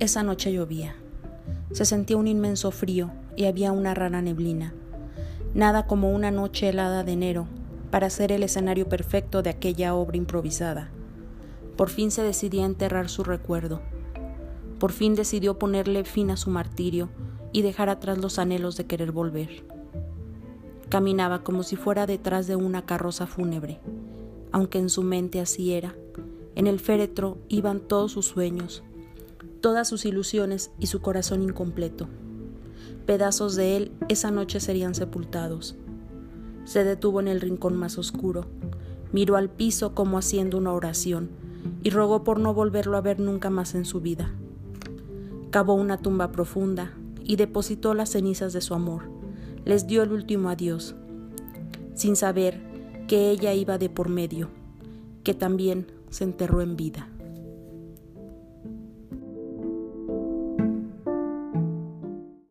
Esa noche llovía. Se sentía un inmenso frío y había una rara neblina. Nada como una noche helada de enero para ser el escenario perfecto de aquella obra improvisada. Por fin se decidía enterrar su recuerdo. Por fin decidió ponerle fin a su martirio y dejar atrás los anhelos de querer volver. Caminaba como si fuera detrás de una carroza fúnebre, aunque en su mente así era. En el féretro iban todos sus sueños, todas sus ilusiones y su corazón incompleto. Pedazos de él esa noche serían sepultados. Se detuvo en el rincón más oscuro, miró al piso como haciendo una oración y rogó por no volverlo a ver nunca más en su vida. Cavó una tumba profunda y depositó las cenizas de su amor. Les dio el último adiós, sin saber que ella iba de por medio, que también se enterró en vida.